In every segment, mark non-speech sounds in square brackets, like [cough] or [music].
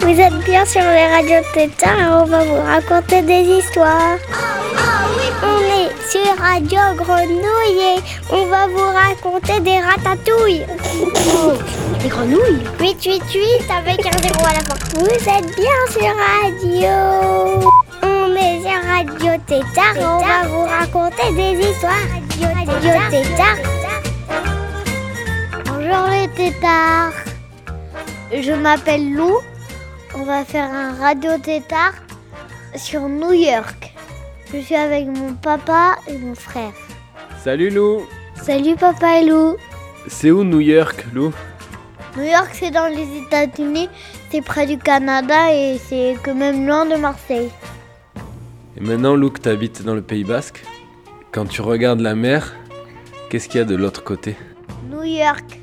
Vous êtes bien sur les radios Tétard et on va vous raconter des histoires. On est sur Radio Grenouille et on va vous raconter des ratatouilles. Des grenouilles 888 avec un zéro à la fin. Vous êtes bien sur Radio. Sur Radio Tétard on va vous raconter des histoires. Radio Tétard. Bonjour les tétards. Je m'appelle Lou. On va faire un radio tétard sur New York. Je suis avec mon papa et mon frère. Salut Lou Salut papa et Lou. C'est où New York, Lou? New York c'est dans les États-Unis, c'est près du Canada et c'est quand même loin de Marseille. Et maintenant, Lou, que t'habites dans le Pays Basque, quand tu regardes la mer, qu'est-ce qu'il y a de l'autre côté? New York.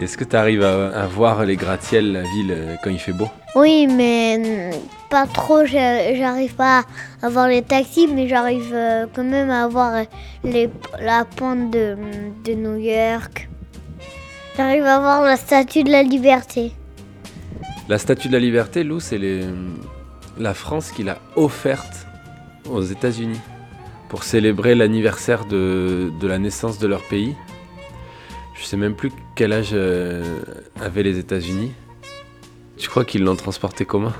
Est-ce que t'arrives à, à voir les gratte-ciels, la ville, euh, quand il fait beau? Oui, mais pas trop. J'arrive pas à voir les taxis, mais j'arrive euh, quand même à voir euh, les, la pente de, de New York. J'arrive à voir la statue de la liberté. La statue de la liberté, Lou, c'est les- la France qui l'a offerte aux États-Unis pour célébrer l'anniversaire de, la naissance de leur pays. Je sais même plus quel âge euh, avaient les États-Unis. Tu crois qu'ils l'ont transporté comment?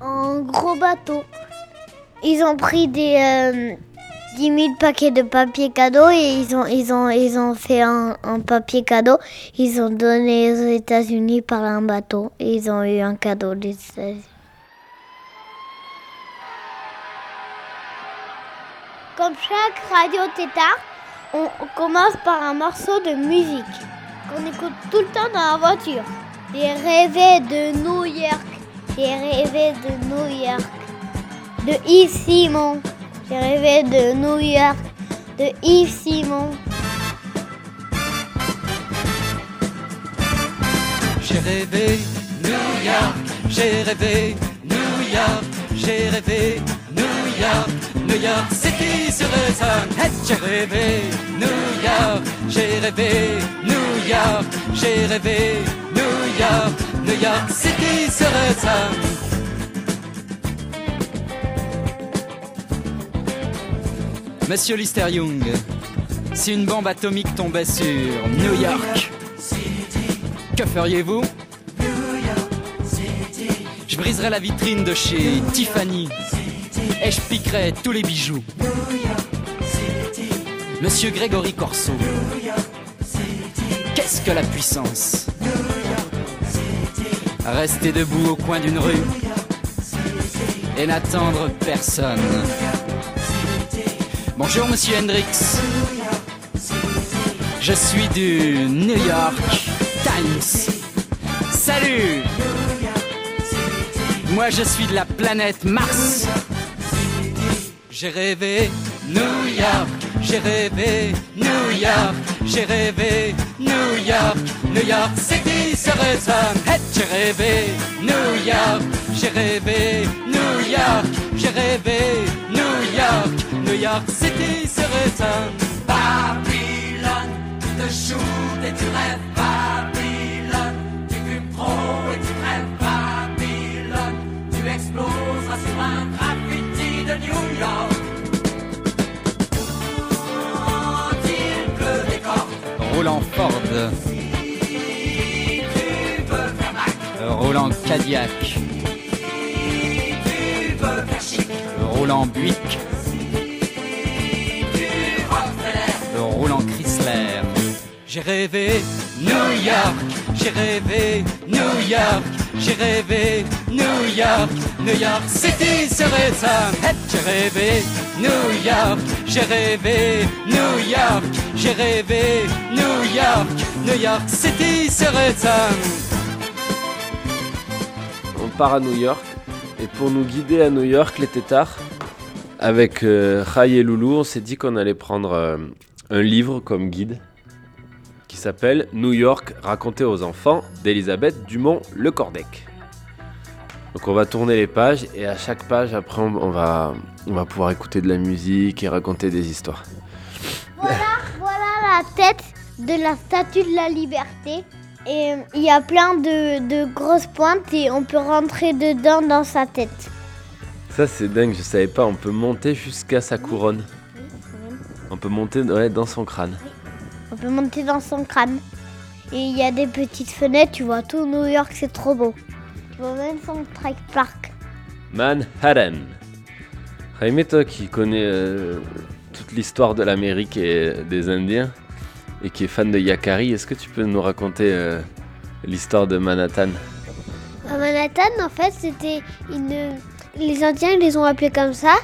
En gros bateau. Ils ont pris des euh, 10 000 paquets de papier cadeau et ils ont, ils ont, ils ont fait un, un papier cadeau. Ils ont donné aux États-Unis par un bateau et ils ont eu un cadeau des États-Unis. Comme chaque radio tétard, on commence par un morceau de musique qu'on écoute tout le temps dans la voiture. J'ai rêvé de New York. J'ai rêvé de New York. De Yves Simon. J'ai rêvé de New York. De Yves Simon. J'ai rêvé New York, j'ai rêvé New York, j'ai rêvé New York, New York j'ai rêvé New York, j'ai rêvé New York, j'ai rêvé New York, New York City sur le sun. Monsieur Lister Young, si une bombe atomique tombait sur New York, que feriez-vous? Je briserais la vitrine de chez Tiffany et je piquerais tous les bijoux. Monsieur Grégory Corso, qu'est-ce que la puissance? Rester debout au coin d'une rue et n'attendre personne. Bonjour Monsieur Hendrix. Je suis du New York Times. Salut Moi je suis de la planète Mars. J'ai rêvé New York, j'ai rêvé New York, j'ai rêvé New York, New York City sun. Hey, j'ai rêvé New York, j'ai rêvé New York, j'ai rêvé New York, New York City le sun. Babylone, tu te shootes et tu rêves Babylone, tu fumes trop et tu crèves Babylone, tu exploseras sur un graffiti de New York. Roland Ford. Roland Cadillac. Roland Buick. Roland Chrysler. J'ai rêvé New York, j'ai rêvé New York, j'ai rêvé New York, New York City serait ça. J'ai rêvé New York, j'ai rêvé New York, j'ai rêvé New York, New York City serait. On part à New York. Et pour nous guider à New York, les tétards, avec euh, Rai et Loulou, on s'est dit qu'on allait prendre euh, un livre comme guide qui s'appelle New York raconté aux enfants d'Elisabeth Dumont-Le Cordec. Donc on va tourner les pages et à chaque page après on va, on va pouvoir écouter de la musique et raconter des histoires. La tête de la statue de la liberté. Et euh, il y a plein de, de grosses pointes et on peut rentrer dedans dans sa tête. Ça, c'est dingue, je savais pas. On peut monter jusqu'à sa couronne. On peut monter ouais, dans son crâne. On peut monter dans son crâne. Et il y a des petites fenêtres, tu vois tout New York, c'est trop beau. Tu vois même son track park. Manhattan. Jaime, toi qui connais euh, toute l'histoire de l'Amérique et des Indiens et qui est fan de Yakari, est-ce que tu peux nous raconter euh, l'histoire de Manhattan? À Manhattan, en fait, c'était une. Les Indiens, ils les ont appelés comme ça.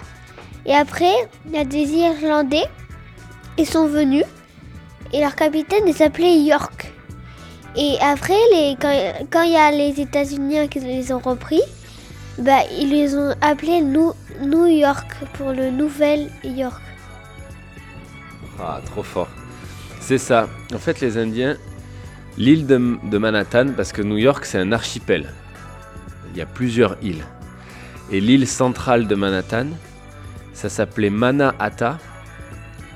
Et après, il y a des Irlandais. Ils sont venus. Et leur capitaine, il s'appelait York. Et après, les, quand, quand il y a les États-Unis qui les ont repris, bah, ils les ont appelés New, New York pour le Nouvel York. Ah, trop fort. C'est ça. En fait, les Indiens, l'île de, Manhattan, parce que New York, c'est un archipel. Il y a plusieurs îles. Et l'île centrale de Manhattan, ça s'appelait Manhattan.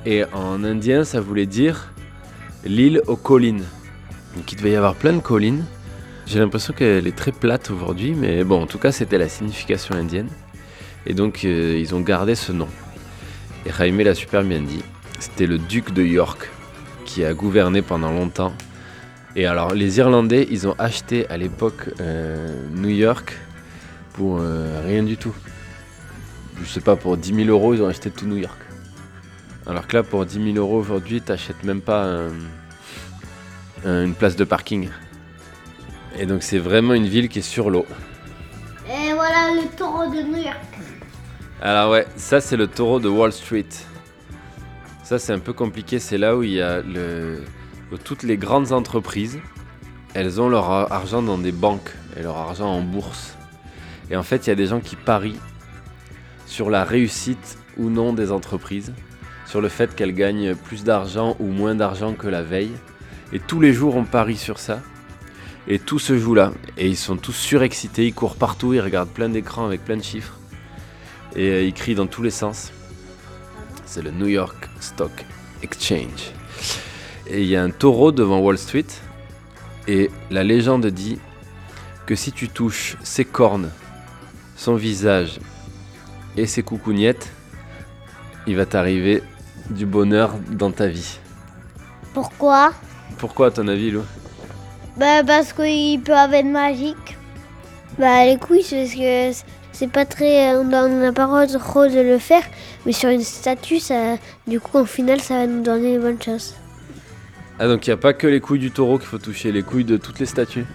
Et en indien, ça voulait dire l'île aux collines. Donc il devait y avoir plein de collines. J'ai l'impression qu'elle est très plate aujourd'hui, mais bon, en tout cas, c'était la signification indienne. Et donc, euh, ils ont gardé ce nom. Et Jaime l'a super bien dit. C'était le duc de York qui a gouverné pendant longtemps. Et alors, les Irlandais, ils ont acheté à l'époque euh, New York pour euh, rien du tout. Je sais pas, pour 10 000 euros, ils ont acheté tout New York. Alors que là, pour 10 000 euros aujourd'hui, t'achètes même pas un- un- une place de parking. Et donc, c'est vraiment une ville qui est sur l'eau. Et voilà le taureau de New York. Alors ouais, ça c'est le taureau de Wall Street. Ça c'est un peu compliqué, c'est là où il y a le... toutes les grandes entreprises, elles ont leur ar- argent dans des banques et leur argent en bourse. Et en fait, il y a des gens qui parient sur la réussite ou non des entreprises, sur le fait qu'elles gagnent plus d'argent ou moins d'argent que la veille. Et tous les jours, on parie sur ça. Et tout se joue là. Et ils sont tous surexcités, ils courent partout, ils regardent plein d'écrans avec plein de chiffres et euh, il crie dans tous les sens. C'est le New York Stock Exchange. Et il y a un taureau devant Wall Street et la légende dit que si tu touches ses cornes, son visage et ses coucougnettes, il va t'arriver du bonheur dans ta vie. Pourquoi? Pourquoi à ton avis, Lou? Bah parce qu'il peut avoir de magique. Bah, les couilles, c'est parce que c'est pas très. On n'a pas le droit de le faire. Mais sur une statue, ça, du coup, au final, ça va nous donner une bonne chose. Ah donc il n'y a pas que les couilles du taureau qu'il faut toucher, les couilles de toutes les statues.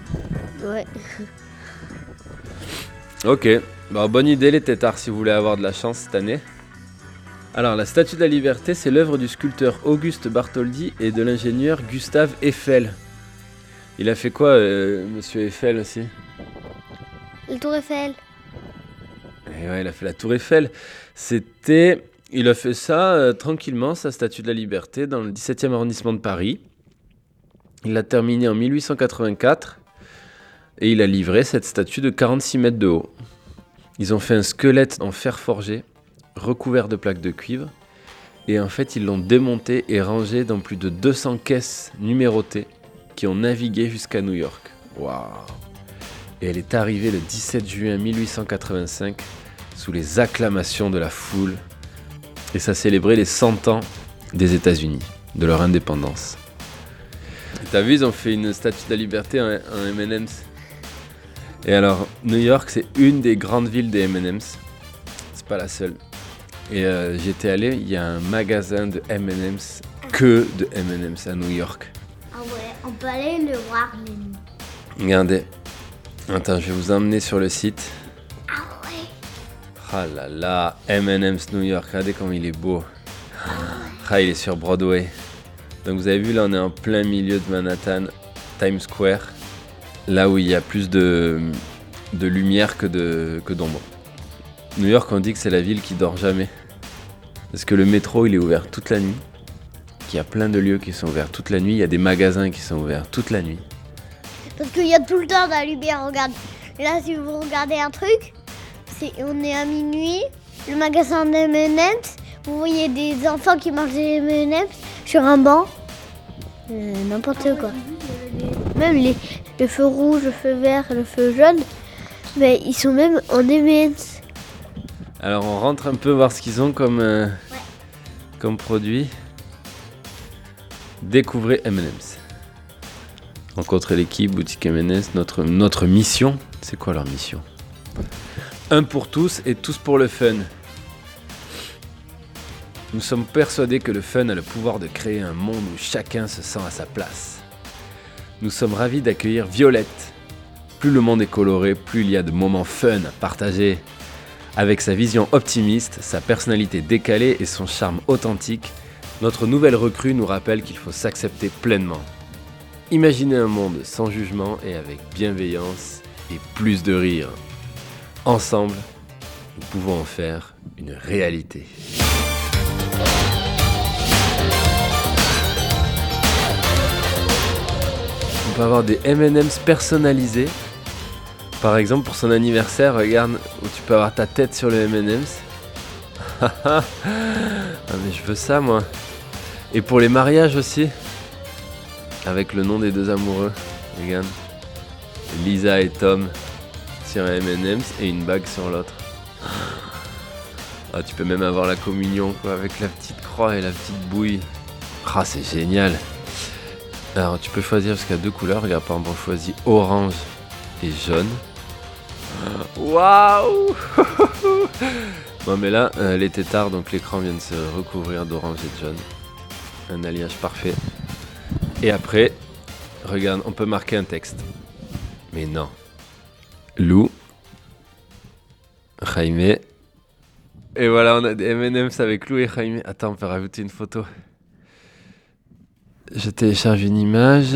Ouais. [laughs] Ok, bah, bonne idée les têtards si vous voulez avoir de la chance cette année. Alors la Statue de la Liberté, c'est l'œuvre du sculpteur Auguste Bartholdi et de l'ingénieur Gustave Eiffel. Il a fait quoi, euh, Monsieur Eiffel aussi? Le Tour Eiffel. Il a fait la Tour Eiffel. C'était, il a fait ça euh, tranquillement, sa Statue de la Liberté, dans le 17e arrondissement de Paris. Il l'a terminée en 1884 et il a livré cette statue de 46 mètres de haut. Ils ont fait un squelette en fer forgé, recouvert de plaques de cuivre, et en fait ils l'ont démonté et rangé dans plus de 200 caisses numérotées qui ont navigué jusqu'à New York. Waouh Et elle est arrivée le 17 juin 1885 sous les acclamations de la foule, et ça célébrait les 100 ans des États-Unis, de leur indépendance. T'as vu, ils ont fait une statue de la liberté en, en M&M's. Et alors, New York, c'est une des grandes villes des M&M's. C'est pas la seule. Et euh, j'étais allé, il y a un magasin de M&M's, que de M&M's à New York. Ah ouais, on peut aller le voir. Regardez. Attends, je vais vous emmener sur le site. Ah ouais. Ah là là, M&M's New York, regardez comme il est beau. Ah, il est sur Broadway. Donc vous avez vu, là on est en plein milieu de Manhattan, Times Square, là où il y a plus de, de lumière que de que d'ombre. New York, on dit que c'est la ville qui dort jamais. Parce que le métro, il est ouvert toute la nuit. Qu'il y a plein de lieux qui sont ouverts toute la nuit. Il y a des magasins qui sont ouverts toute la nuit. Parce qu'il y a tout le temps de la lumière, regarde. Là, si vous regardez un truc, c'est on est à minuit, le magasin de M&M's, vous voyez des enfants qui mangent des M&M's, sur un banc. Euh, N'importe quoi. Même les, le feu rouge, le feu vert, le feu jaune, mais ils sont même en M&M's. Alors on rentre un peu voir ce qu'ils ont comme, euh, comme produit. Découvrez M&M's. Rencontrez l'équipe, boutique. Notre, notre mission, c'est quoi leur mission? Un pour tous et tous pour le fun. Nous sommes persuadés que le fun a le pouvoir de créer un monde où chacun se sent à sa place. Nous sommes ravis d'accueillir Violette. Plus le monde est coloré, plus il y a de moments fun à partager. Avec sa vision optimiste, sa personnalité décalée et son charme authentique, notre nouvelle recrue nous rappelle qu'il faut s'accepter pleinement. Imaginez un monde sans jugement et avec bienveillance et plus de rire. Ensemble, nous pouvons en faire une réalité. On peut avoir des M&M's personnalisés. Par exemple, pour son anniversaire, regarde où tu peux avoir ta tête sur le M&M's. [laughs] ah mais je veux ça moi. Et pour les mariages aussi, avec le nom des deux amoureux. Regarde, Lisa et Tom sur un M&M's et une bague sur l'autre. Ah, tu peux même avoir la communion quoi, avec la petite croix et la petite bouille. Ah, c'est génial. Alors, tu peux choisir jusqu'à deux couleurs. Regarde, par exemple, on choisit orange et jaune. Waouh [laughs] Bon, mais là, euh, les tétards, donc l'écran vient de se recouvrir d'orange et de jaune. Un alliage parfait. Et après, regarde, on peut marquer un texte. Mais non. Lou. Jaime. Et voilà, on a des M&M's avec Lou et Jaime. Attends, on peut rajouter une photo. Je télécharge une image. [laughs]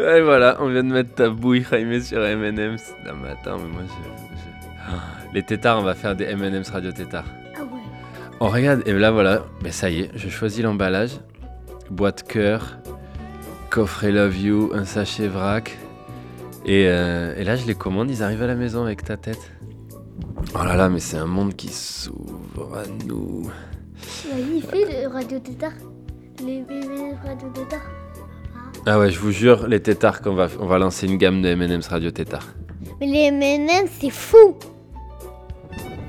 et voilà, on vient de mettre ta bouille Jaime sur M&M's. Non mais attends, mais moi je... Ah, Les tétards, on va faire des M&M's radio tétards. On regarde, et là voilà, mais ça y est, je choisis l'emballage. Boîte cœur, coffret Love You, un sachet vrac. Et, euh, et là, je les commande, ils arrivent à la maison avec ta tête. Oh là là, mais c'est un monde qui s'ouvre à nous. Vas-y, fais le radio tétard. Les bébés radio tétard. Ah ouais, je vous jure, les tétards, qu'on va, on va lancer une gamme de M&M's Radio Tétard. Mais les M&M's, c'est fou.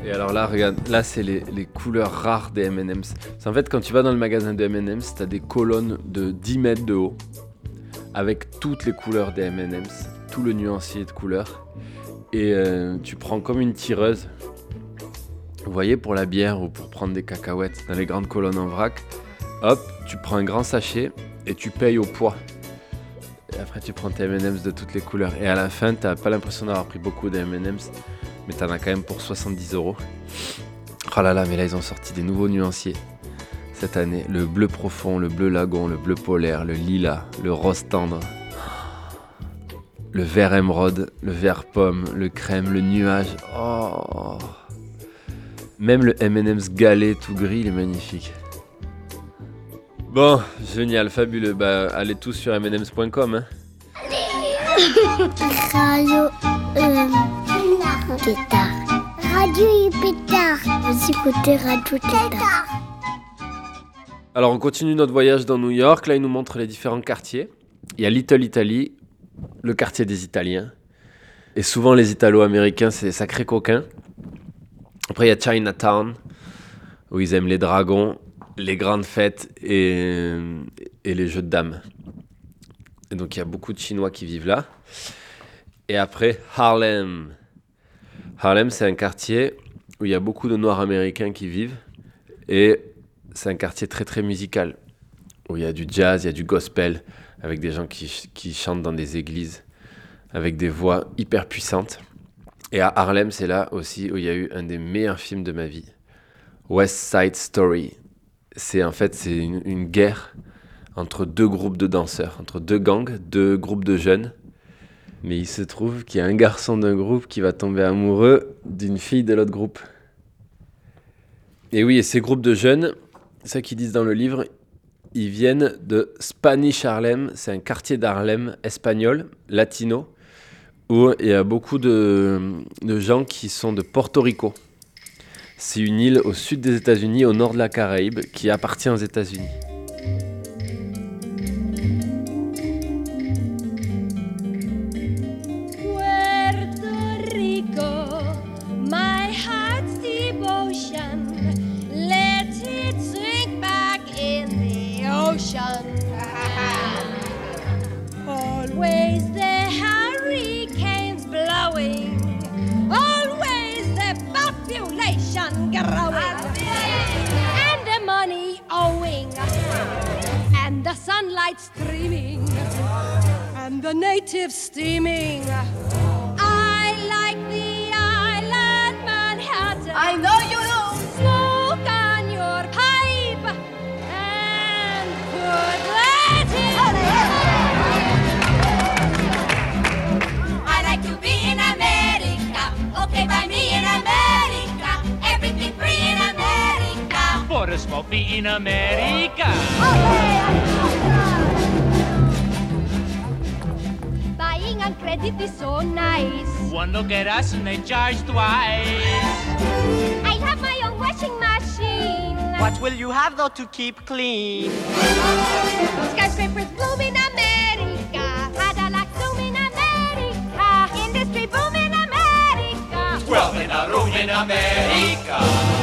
Et alors là, regarde, là c'est les, les couleurs rares des M&M's. C'est en fait quand tu vas dans le magasin de M&M's, t'as des colonnes de 10 mètres de haut avec toutes les couleurs des M&M's, tout le nuancier de couleurs. Et euh, tu prends comme une tireuse. Vous voyez pour la bière ou pour prendre des cacahuètes dans les grandes colonnes en vrac. Hop, tu prends un grand sachet et tu payes au poids. Et après tu prends tes M&M's de toutes les couleurs. Et à la fin, t'as pas l'impression d'avoir pris beaucoup de M&M's mais t'en as quand même pour 70 euros. Oh là là, mais là ils ont sorti des nouveaux nuanciers cette année. Le bleu profond, le bleu lagon, le bleu polaire, le lilas, le rose tendre, le vert émeraude, le vert pomme, le crème, le nuage. Oh Même le M&M's galet tout gris, il est magnifique. Bon, génial, fabuleux. Bah, allez tous sur mnms.com. Radio. Vous écoutez Radio. Alors on continue notre voyage dans New York. Là, il nous montre les différents quartiers. Il y a Little Italy, le quartier des Italiens. Et souvent, les Italo-Américains, c'est des sacrés coquins. Après, il y a Chinatown, où ils aiment les dragons, les grandes fêtes et, et les jeux de dames. Et donc, il y a beaucoup de Chinois qui vivent là. Et après, Harlem. Harlem, c'est un quartier où il y a beaucoup de Noirs américains qui vivent. Et c'est un quartier très très musical, où il y a du jazz, il y a du gospel, avec des gens qui, qui chantent dans des églises, avec des voix hyper puissantes. Et à Harlem, c'est là aussi où il y a eu un des meilleurs films de ma vie, West Side Story. C'est en fait c'est une, une guerre entre deux groupes de danseurs, entre deux gangs, deux groupes de jeunes. Mais il se trouve qu'il y a un garçon d'un groupe qui va tomber amoureux d'une fille de l'autre groupe. Et oui, et ces groupes de jeunes, ça qu'ils disent dans le livre, ils viennent de Spanish Harlem, c'est un quartier d'Harlem espagnol, latino, où il y a beaucoup de, de gens qui sont de Porto Rico. C'est une île au sud des États-Unis, au nord de la Caraïbe, qui appartient aux États-Unis. The natives steaming. I like the island Manhattan. I know you do. Smoke on your pipe and put that in. I like to be in America. Okay, by me in America. Everything free in America. For a smoke be in America. Buying on credit so nice. One look at us and they charge twice. I have my own washing machine. What will you have though to keep clean? Skyscrapers bloom in America. Cadillac zoom in America. Industry boom in America. Twelve in a room in America.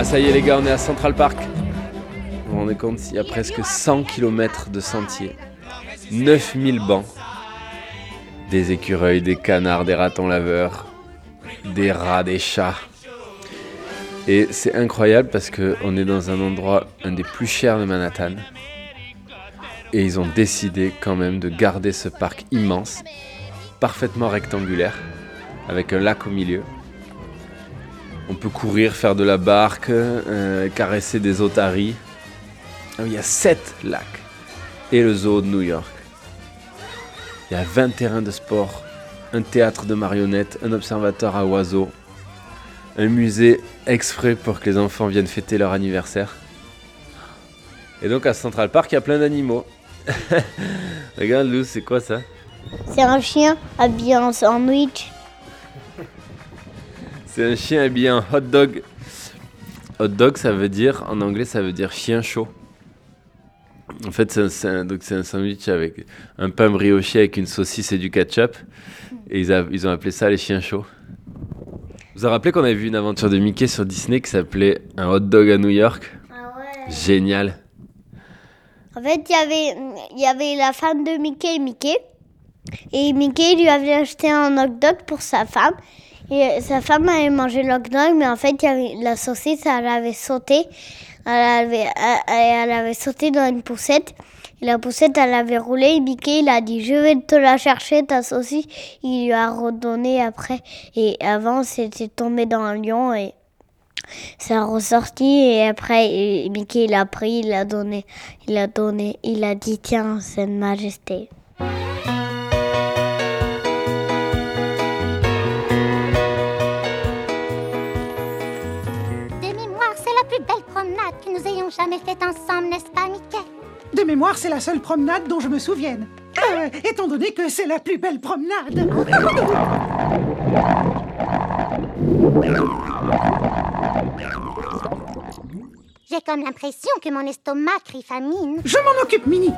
Ah ça y est les gars, on est à Central Park. Vous vous rendez compte, il y a presque 100 km de sentiers, 9000 bancs, des écureuils, des canards, des ratons laveurs, des rats, des chats. Et c'est incroyable parce qu'on est dans un endroit, un des plus chers de Manhattan. Et ils ont décidé quand même de garder ce parc immense, parfaitement rectangulaire, avec un lac au milieu. On peut courir, faire de la barque, euh, caresser des otaries. Ah Il y a 7 lacs. Et le zoo de New York. Il y a 20 terrains de sport, un théâtre de marionnettes, un observatoire à oiseaux, un musée exprès pour que les enfants viennent fêter leur anniversaire. Et donc à Central Park, il y a plein d'animaux. [laughs] Regarde Lou, c'est quoi ça? C'est un chien habillé en sandwich. C'est un chien habillé en hot dog. Hot dog, ça veut dire, en anglais, ça veut dire chien chaud. En fait, c'est un, un- donc c'est un sandwich avec un pain brioché avec une saucisse et du ketchup. Et ils, a- ils ont appelé ça les chiens chauds. Vous vous rappelez qu'on avait vu une aventure de Mickey sur Disney qui s'appelait Un hot dog à New York? Ah ouais. Génial. En fait, il y avait, il y avait la femme de Mickey et Mickey. Et Mickey lui avait acheté un hot dog pour sa femme. Euh, sa femme avait mangé le mais en fait, y avait, la saucisse, elle avait sauté. Elle avait, elle, elle avait sauté dans une poussette. Et la poussette, elle avait roulé. Et Mickey, il a dit Je vais te la chercher, ta saucisse. Il lui a redonné après. Et avant, c'était tombé dans un lion. Et ça a ressorti et après Mickey il a pris, il a donné, il a donné, il a dit tiens c'est majesté. Jamais faite ensemble, n'est-ce pas, Mickey? De mémoire, c'est la seule promenade dont je me souvienne. Euh, étant donné que c'est la plus belle promenade. J'ai comme l'impression que mon estomac crie famine. Je m'en occupe, Mini.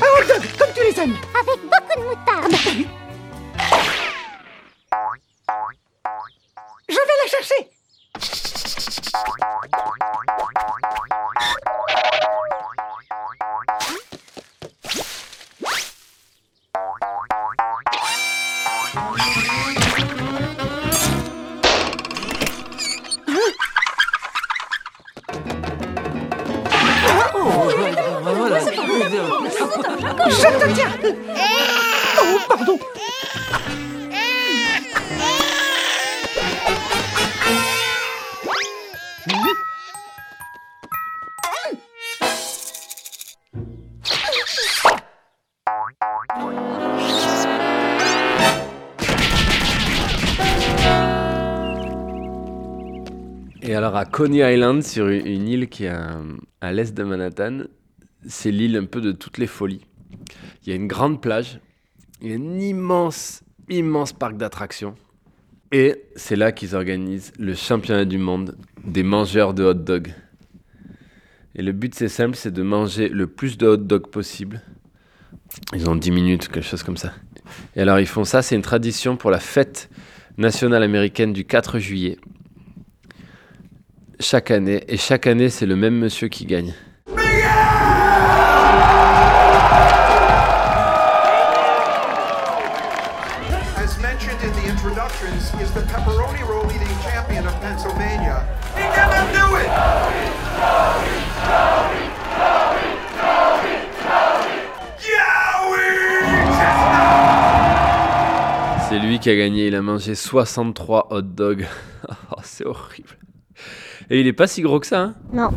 Un hot dog, comme scène. Avec beaucoup de moutarde. Je vais la chercher. Bye. Coney Island, sur une île qui est à, l'est de Manhattan, c'est l'île un peu de toutes les folies. Il y a une grande plage, il y a un immense, immense parc d'attractions. Et c'est là qu'ils organisent le championnat du monde des mangeurs de hot dogs. Et le but c'est simple, c'est de manger le plus de hot dogs possible. Ils ont 10 minutes, quelque chose comme ça. Et alors ils font ça, c'est une tradition pour la fête nationale américaine du 4 juillet chaque année. Et chaque année, c'est le même monsieur qui gagne. As mentioned in the introductions, is the pepperoni roll eating champion of Pennsylvania. He never knew it! C'est lui qui a gagné. Il a mangé 63 hot dogs. [laughs] Oh, c'est horrible. Et il est pas si gros que ça. Hein Non.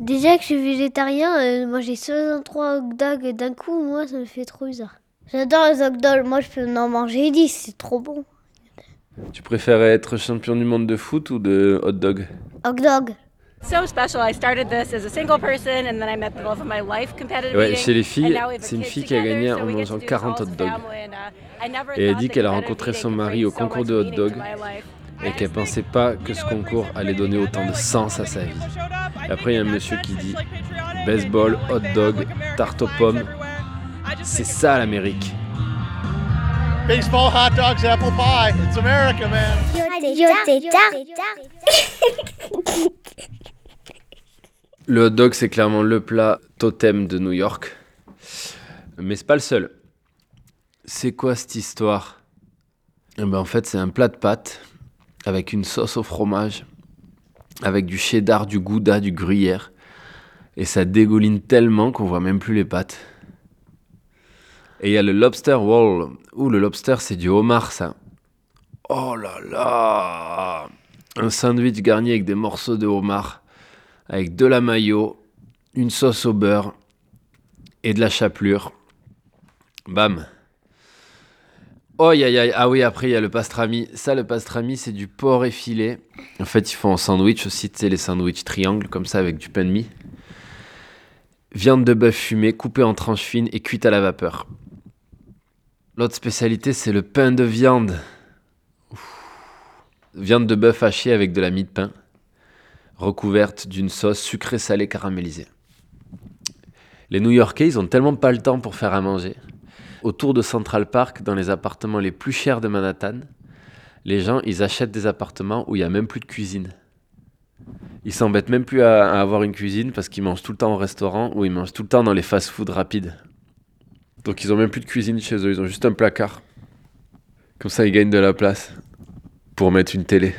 Déjà que je suis végétarien, euh, manger 63 hot dogs d'un coup, moi, ça me fait trop bizarre. J'adore les hot dogs. Moi, je peux en manger 10. C'est trop bon. tu préférais être champion du monde de foot ou de hot dog Hot dog. so special. I started this as a single person, and then I met the love of my life competitive Ouais, chez les filles, c'est une fille qui a gagné en mangeant to do this 40 all hot dogs. uh, Et elle dit qu'elle a rencontré son mari au concours de hot meaning et qu'elle pensait pas que ce concours allait donner autant de sens à sa vie. Et après, il y a un monsieur qui dit baseball, hot dog, tarte aux pommes. C'est ça l'Amérique. Baseball, hot dogs, apple pie. It's America, man. Tétard. Le hot dog, c'est clairement le plat totem de New York. Mais c'est pas le seul. C'est quoi cette histoire? Eh ben, En fait, c'est un plat de pâtes avec une sauce au fromage, avec du cheddar, du gouda, du gruyère. Et ça dégouline tellement qu'on voit même plus les pâtes. Et il y a le lobster roll. Ouh, le lobster, c'est du homard, ça. Oh là là Un sandwich garni avec des morceaux de homard, avec de la mayo, une sauce au beurre et de la chapelure. Bam Oh, aïe aïe. Ah oui, après, il y a le pastrami. Ça, le pastrami, c'est du porc effilé. En fait, ils font en sandwich aussi, tu sais, les sandwichs triangles, comme ça, avec du pain de mie. Viande de bœuf fumée, coupée en tranches fines et cuite à la vapeur. L'autre spécialité, c'est le pain de viande. Viande de bœuf hachée avec de la mie de pain, recouverte d'une sauce sucrée salée caramélisée. Les New-Yorkais, ils ont tellement pas le temps pour faire à manger. Autour de Central Park, dans les appartements les plus chers de Manhattan, les gens, ils achètent des appartements où il n'y a même plus de cuisine. Ils s'embêtent même plus à, avoir une cuisine parce qu'ils mangent tout le temps au restaurant ou ils mangent tout le temps dans les fast-food rapides. Donc ils ont même plus de cuisine chez eux, ils ont juste un placard. Comme ça, ils gagnent de la place pour mettre une télé.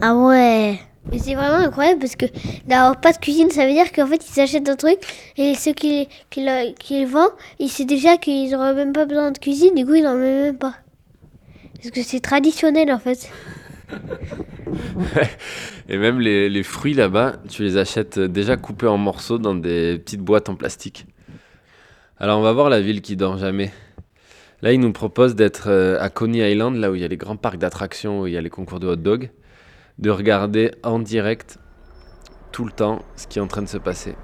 Ah ouais. Mais c'est vraiment incroyable parce que d'avoir pas de cuisine, ça veut dire qu'en fait ils achètent un truc et ceux qui, qui, qui le vendent, ils savent déjà qu'ils auraient même pas besoin de cuisine, du coup ils n'en mettent même pas. Parce que c'est traditionnel en fait. [laughs] Et même les, les fruits là-bas, tu les achètes déjà coupés en morceaux dans des petites boîtes en plastique. Alors on va voir la ville qui dort jamais. Là, ils nous proposent d'être euh, à Coney Island, là où il y a les grands parcs d'attractions, où il y a les concours de hot dog, de regarder en direct tout le temps ce qui est en train de se passer.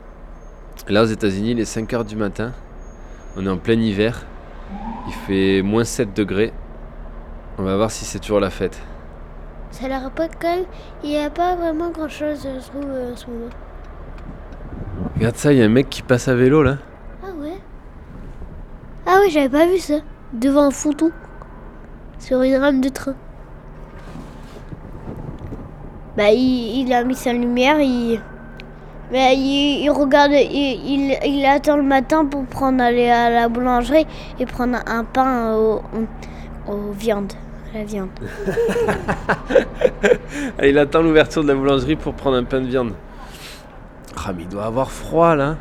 Là, aux États-Unis, il est 5 h du matin. On est en plein hiver. Il fait moins 7 degrés. On va voir si c'est toujours la fête. Ça a l'air pas quand même. Il n'y a pas vraiment grand chose, je trouve, euh, en ce moment. Regarde ça, il y a un mec qui passe à vélo là. Ah ouais? Ouais, j'avais pas vu ça. Devant un fouton. Sur une rame de train. Bah, il, il a mis sa lumière, il. Bah, il, il regarde, il, il, attend le matin pour prendre aller à la boulangerie et prendre un pain au, au- aux viandes. La viande. [laughs] Il attend l'ouverture de la boulangerie pour prendre un pain de viande. Ah, mais il doit avoir froid là.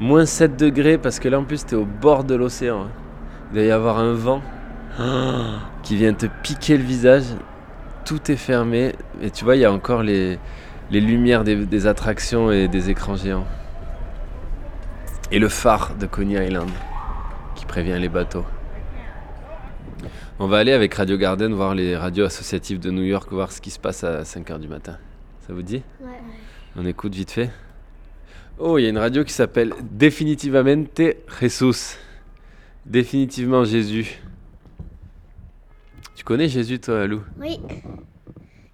Moins 7 degrés parce que là en plus t'es au bord de l'océan. hein. Il doit y avoir un vent [gasps] qui vient te piquer le visage. Tout est fermé. Et tu vois, il y a encore les, les lumières des, des attractions et des écrans géants. Et le phare de Coney Island qui prévient les bateaux. On va aller avec Radio Garden voir les radios associatives de New York, voir ce qui se passe à 5h du matin. Ça vous dit? Ouais. On écoute vite fait. Oh, il y a une radio qui s'appelle Definitivamente Jesus. Définitivement Jésus. Tu connais Jésus, toi, Lou? Oui.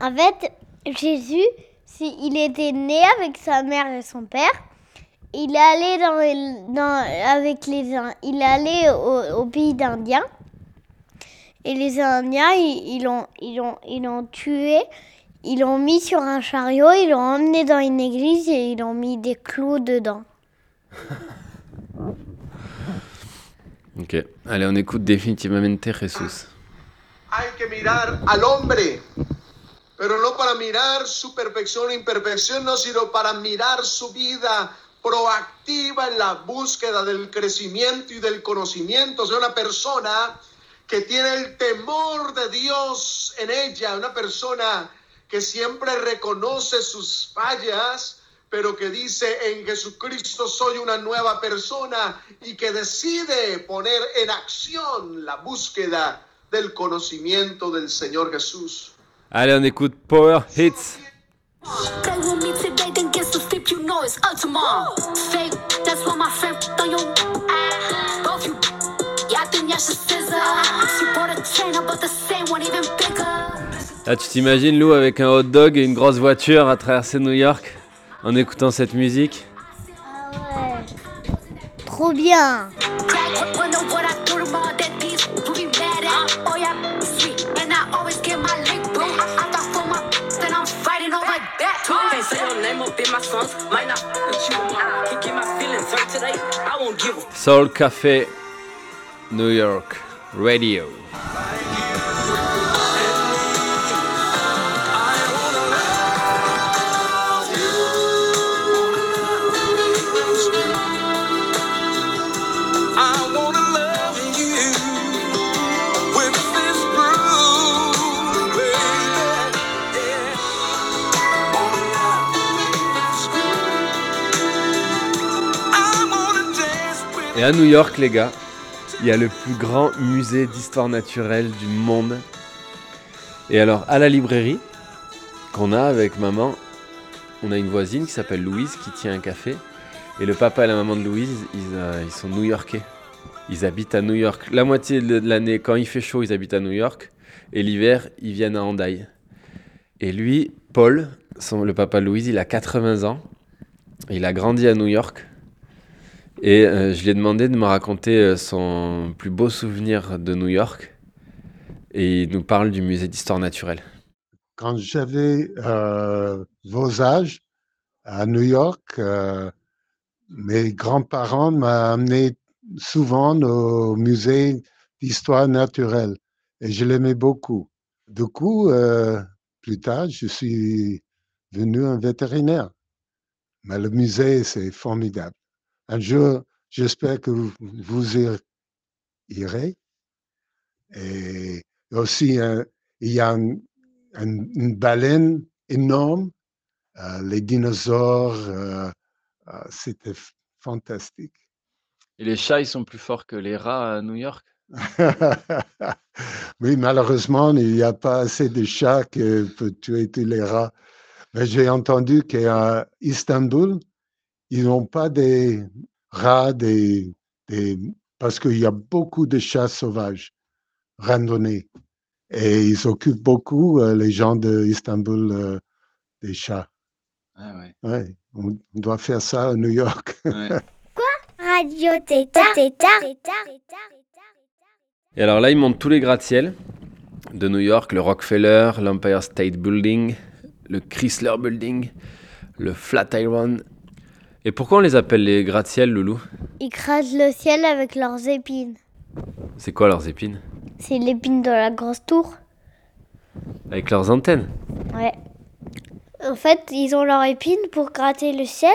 En fait, Jésus, si il était né avec sa mère et son père, il est allé dans, les- dans- avec les il est allé au, au pays d'Indiens. Et les Indiens, ils ils l'ont ils l'ont ils l'ont tué, ils l'ont mis sur un chariot, ils l'ont emmené dans une église et ils l'ont mis des clous dedans. [laughs] Ok. Allez, on écoute Definitivamente Jesus. Hay que mirar al hombre, pero no para mirar su perfección o imperfección, no, sino para mirar su vida proactiva en la búsqueda del crecimiento y del conocimiento. O sea, una persona que tiene el temor de Dios en ella, una persona que siempre reconoce sus fallas, pero que dice en Jesucristo soy una nueva persona y que decide poner en acción la búsqueda del conocimiento del Señor Jesús. Allez, on écoute Power Hits. Play with me today, then get some sleep, you know it's up tomorrow. Fake, that's why my friend on your both you. Yeah, I think y'all should scissor. She bought a chain, but the same one even bigger. Là, tu t'imagines Lou avec un hot dog et une grosse voiture à traverser New York en écoutant cette musique? Trop bien Can't say your name up in my songs. Might not hurt you tomorrow. Can't get my feelings hurt today. I won't give a Soul Café New York Radio. Et à New York, les gars, il y a le plus grand musée d'histoire naturelle du monde. Et alors, à la librairie qu'on a avec maman, on a une voisine qui s'appelle Louise qui tient un café. Et le papa et la maman de Louise, ils, euh, sont new-yorkais. Ils habitent à New York. La moitié de l'année, quand il fait chaud, ils habitent à New York. Et l'hiver, ils viennent à Hendaye. Et lui, Paul, le papa de Louise, il a 80 ans. Il a grandi à New York. Et euh, je lui ai demandé de me raconter euh, son plus beau souvenir de New York. Et il nous parle du musée d'histoire naturelle. Quand j'avais euh, vos âges à New York, mes grands-parents m'ont amené souvent au musée d'histoire naturelle et je l'aimais beaucoup. Du coup, plus tard, je suis devenu un vétérinaire. Mais le musée, c'est formidable. Un jour, j'espère que vous, vous y irez. Et aussi, euh, il y a un- un- une baleine énorme, euh, les dinosaures, euh, euh, c'était fantastique. Et les chats, ils sont plus forts que les rats à New York? [laughs] Oui, malheureusement, il n'y a pas assez de chats qui peuvent tuer tous les rats. Mais j'ai entendu qu'à Istanbul, ils n'ont pas des rats, des, des- parce qu'il y a beaucoup de chats sauvages randonnés. Et ils occupent beaucoup, euh, les gens d'Istanbul, euh, des chats. Ah ouais. Ouais, on doit faire ça à New York. [laughs] Ouais. Radio Tétard. Tétard. Et alors là, ils montent tous les gratte-ciel de New York, le Rockefeller, l'Empire State Building, le Chrysler Building, le Flatiron. Et pourquoi on les appelle les gratte-ciel, Loulou Ils crachent le ciel avec leurs épines. C'est quoi leurs épines C'est l'épine de la grosse tour. Avec leurs antennes Ouais. En fait, ils ont leurs épines pour gratter le ciel.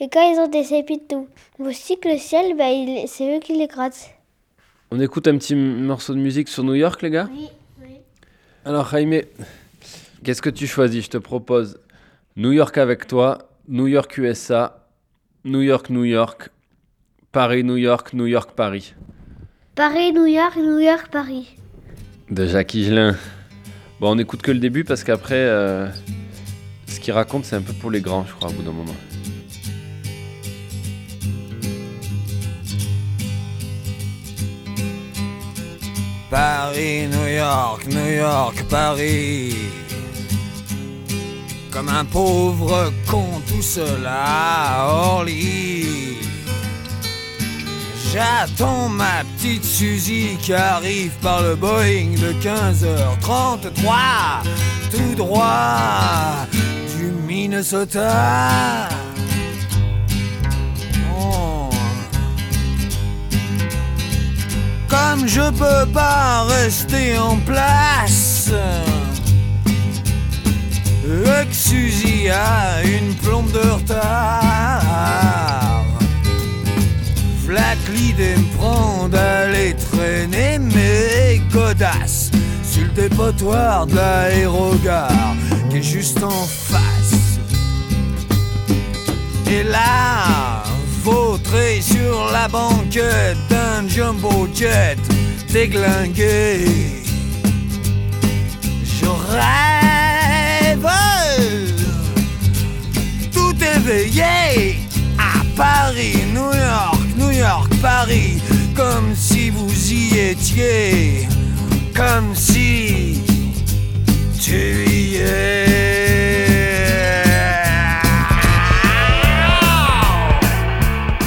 Et quand ils ont des épines tout aussi que le ciel, bah, c'est eux qui les grattent. On écoute un petit morceau de musique sur New York, les gars Oui. Alors, Jaime, qu'est-ce que tu choisis? Je te propose New York avec toi, New York, USA, New York, New York, Paris, New York, New York, Paris. Paris, New York, New York, Paris. De Jacques Higelin. Bon, on écoute que le début parce qu'après, euh, ce qu'il raconte, c'est un peu pour les grands, je crois, au bout d'un moment. Paris, New York, New York, Paris. Comme un pauvre con tout seul à Orly. J'attends ma petite Suzy qui arrive par le Boeing de 15h33, tout droit du Minnesota. Oh. Comme je peux pas rester en place Suzy a une plombe de retard Flac l'idée me prend d'aller traîner mes godasses Sur le dépotoir de l'aérogare Qui est juste en face Et là, vautré sur la banquette d'un jumbo jet déglingué. Je à Paris, New York, New York, Paris, comme si vous y étiez, comme si tu y es.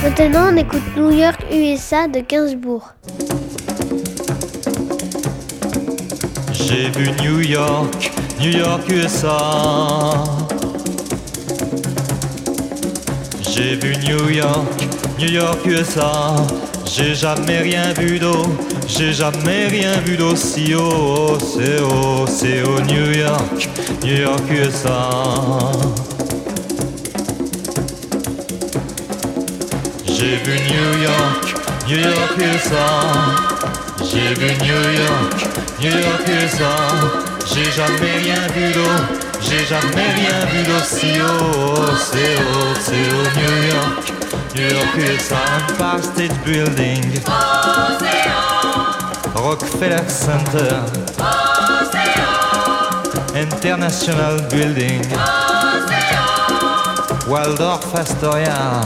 Maintenant, on écoute New York, USA de Gainsbourg. J'ai vu New York, New York, USA. J'ai vu New York, New York, USA. J'ai jamais rien vu d'eau, j'ai jamais rien vu d'aussi haut. C'est haut, c'est haut, New York, New York, USA. J'ai vu New York, New York, USA. J'ai vu New York, New York, USA. J'ai jamais rien vu d'eau, j'ai jamais rien vu d'aussi haut. C'est haut, c'est haut, New York, New York, USA. Empire State Building, Rockefeller Center, International Building, Waldorf Astoria.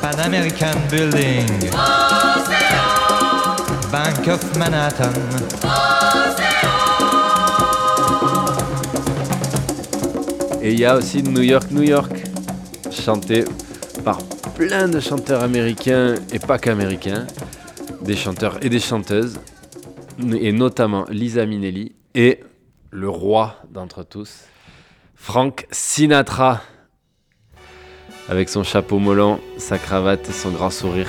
Pan American Building, Bank of Manhattan, Et il y a aussi New York, New York, chanté par plein de chanteurs américains et pas qu'américains, des chanteurs et des chanteuses, et notamment Lisa Minnelli et le roi d'entre tous, Frank Sinatra, avec son chapeau mollant, sa cravate et son grand sourire.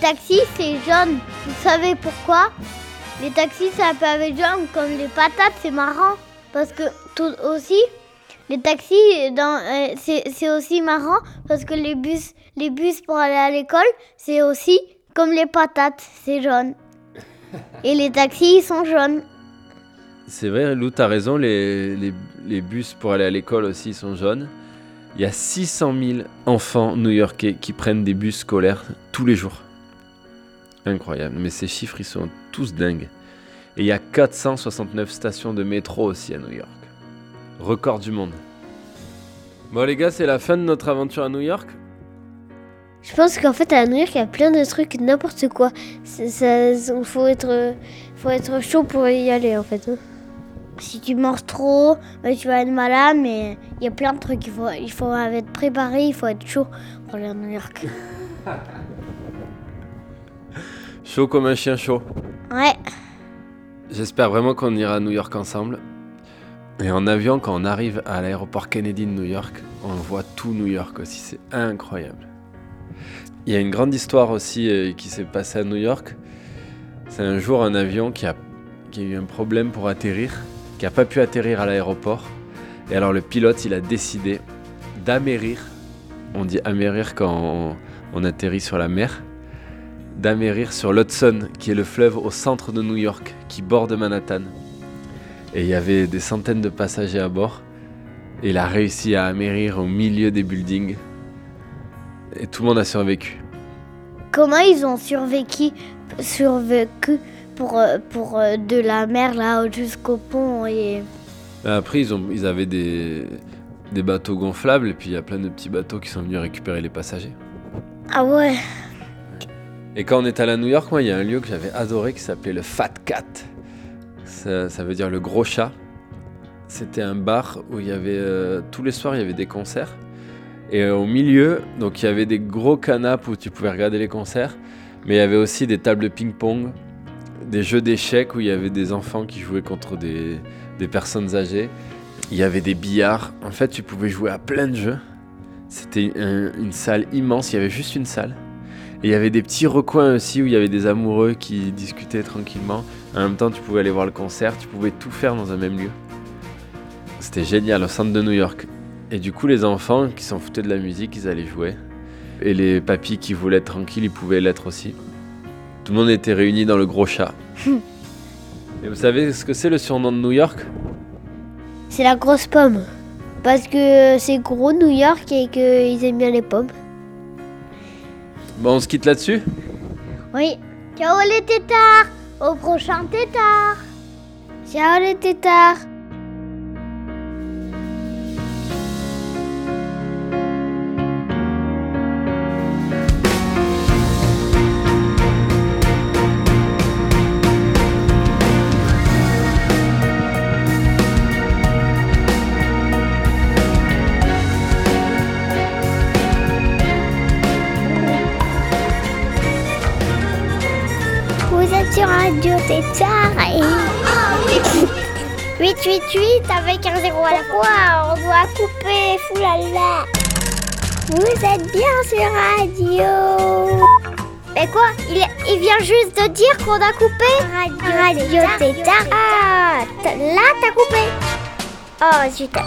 taxis, c'est jaune. Vous savez pourquoi? Les taxis, ça peut avec jaune comme les patates, c'est marrant. Parce que tout aussi, les taxis, euh, c'est c'est aussi marrant parce que les bus, les bus pour aller à l'école, c'est aussi comme les patates, c'est jaune. [laughs] Et les taxis, ils sont jaunes. C'est vrai, Lou, t'as raison, les, les- les bus pour aller à l'école aussi sont jaunes. Il y a 600 000 enfants new-yorkais qui prennent des bus scolaires tous les jours. Incroyable, mais ces chiffres, ils sont tous dingues. Et il y a 469 stations de métro aussi à New York. Record du monde. Bon les gars, c'est la fin de notre aventure à New York. Je pense qu'en fait, à New York, il y a plein de trucs, n'importe quoi. Ça, il faut être, faut être chaud pour y aller, en fait. hein. Si tu manges trop, bah, tu vas être malade, mais il y a plein de trucs. Il faut, il faut être préparé, il faut être chaud pour aller à New York. [laughs] Chaud comme un chien chaud. Ouais. J'espère vraiment qu'on ira à New York ensemble. Et en avion, quand on arrive à l'aéroport Kennedy de New York, on voit tout New York aussi. C'est incroyable. Il y a une grande histoire aussi euh, qui s'est passée à New York. C'est un jour un avion qui a, qui a eu un problème pour atterrir, qui n'a pas pu atterrir à l'aéroport. Et alors le pilote, il a décidé d'amérir. On dit amérir quand on, on atterrit sur la mer d'amérir sur l'Hudson, qui est le fleuve au centre de New York, qui borde Manhattan. Et il y avait des centaines de passagers à bord. Et il a réussi à amérir au milieu des buildings. Et tout le monde a survécu. Comment ils ont survécu, survécu pour, euh, pour euh, de la mer là jusqu'au pont et Après, ils, ont, ils avaient des, des bateaux gonflables, et puis il y a plein de petits bateaux qui sont venus récupérer les passagers. ah ouais. Et quand on est allé à New York, moi, il y a un lieu que j'avais adoré qui s'appelait le Fat Cat. Ça, veut dire le gros chat. C'était un bar où il y avait euh, tous les soirs il y avait des concerts. Et euh, au milieu, donc il y avait des gros canapes où tu pouvais regarder les concerts, mais il y avait aussi des tables de ping-pong, des jeux d'échecs où il y avait des enfants qui jouaient contre des, personnes âgées. Il y avait des billards. En fait, tu pouvais jouer à plein de jeux. C'était un- une salle immense. Il y avait juste une salle. Et il y avait des petits recoins aussi où il y avait des amoureux qui discutaient tranquillement. En même temps, tu pouvais aller voir le concert, tu pouvais tout faire dans un même lieu. C'était génial au centre de New York. Et du coup, les enfants qui s'en foutaient de la musique, ils allaient jouer. Et les papis qui voulaient être tranquilles, ils pouvaient l'être aussi. Tout le monde était réuni dans le gros chat. [laughs] Et vous savez ce que c'est le surnom de New York? C'est la grosse pomme. Parce que c'est gros New York et qu'ils aiment bien les pommes. Bon, on se quitte là-dessus Oui. Ciao les tétards. Au prochain tétard. Ciao les tétards 888 avec un zéro à la fois, on doit couper, foulala. Vous êtes bien sur Radio. Mais quoi il, il vient juste de dire qu'on a coupé Radio Tétard. Ah, t- là t'as coupé. Oh, super.